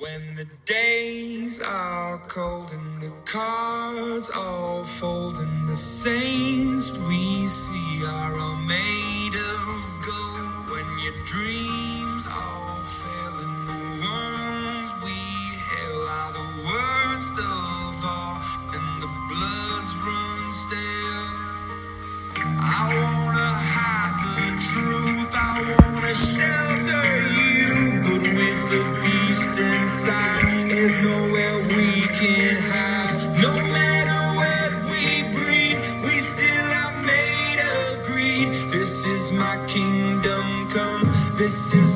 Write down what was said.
When the days are cold and the cards all fold and the saints we see are all made of gold. When your dreams all fail and the ones we hail are the worst of all and the bloods run stale. I want my kingdom come. This is